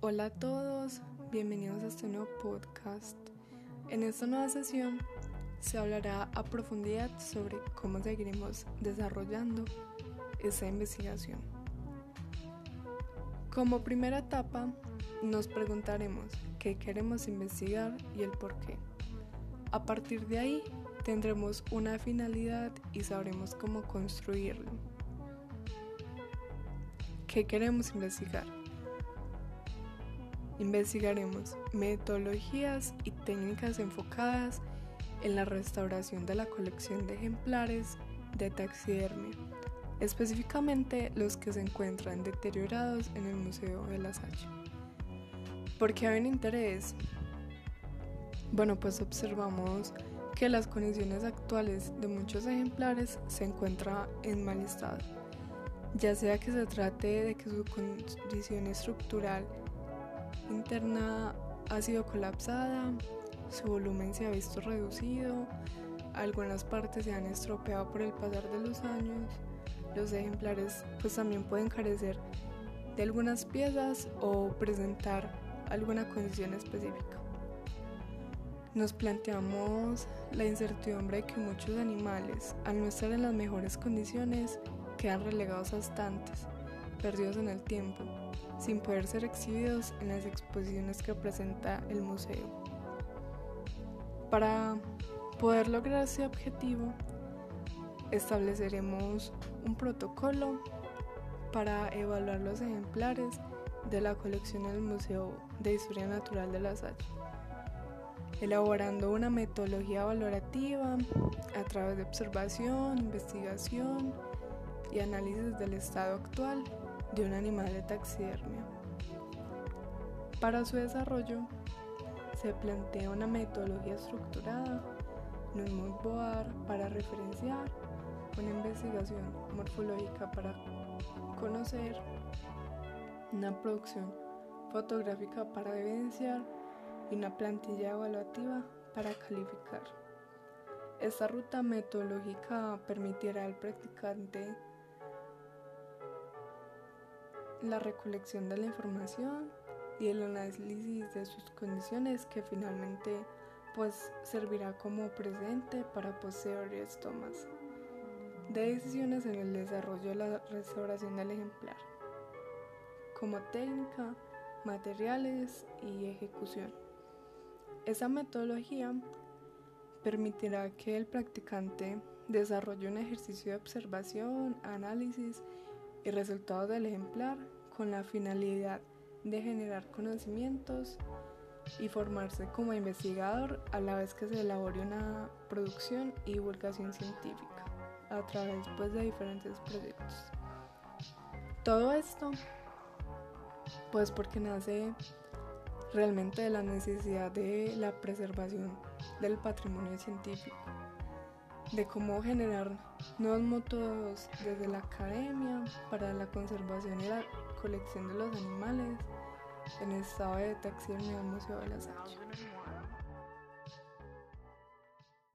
Hola a todos, bienvenidos a este nuevo podcast. En esta nueva sesión se hablará a profundidad sobre cómo seguiremos desarrollando esta investigación. Como primera etapa, nos preguntaremos qué queremos investigar y el por qué. A partir de ahí, tendremos una finalidad y sabremos cómo construirlo. ¿Qué queremos investigar? Investigaremos metodologías y técnicas enfocadas en la restauración de la colección de ejemplares de taxidermia, específicamente los que se encuentran deteriorados en el Museo de la Salle. ¿Por qué hay un interés? Bueno, pues observamos que las condiciones actuales de muchos ejemplares se encuentran en mal estado, ya sea que se trate de que su condición estructural interna ha sido colapsada, su volumen se ha visto reducido, algunas partes se han estropeado por el pasar de los años, los ejemplares pues también pueden carecer de algunas piezas o presentar alguna condición específica. Nos planteamos la incertidumbre de que muchos animales, al no estar en las mejores condiciones, quedan relegados a estantes, perdidos en el tiempo, sin poder ser exhibidos en las exposiciones que presenta el museo. Para poder lograr ese objetivo, estableceremos un protocolo para evaluar los ejemplares de la colección del Museo de Historia Natural de la Salle, elaborando una metodología valorativa a través de observación, investigación y análisis del estado actual de un animal de taxidermia. Para su desarrollo se plantea una metodología estructurada, no es boar para referenciar, una investigación morfológica para conocer, una producción fotográfica para evidenciar y una plantilla evaluativa para calificar. Esta ruta metodológica permitirá al practicante la recolección de la información y el análisis de sus condiciones que finalmente pues servirá como presente para posteriores tomas de decisiones en el desarrollo de la restauración del ejemplar, como técnica, materiales y ejecución. Esa metodología permitirá que el practicante desarrolle un ejercicio de observación, análisis y resultados del ejemplar con la finalidad de generar conocimientos y formarse como investigador a la vez que se elabore una producción y divulgación científica a través pues, de diferentes proyectos. Todo esto pues porque nace realmente de la necesidad de la preservación del patrimonio científico de cómo generar nuevos métodos desde la academia para la conservación y la colección de los animales en estado de taxidermia del Museo de la Salle.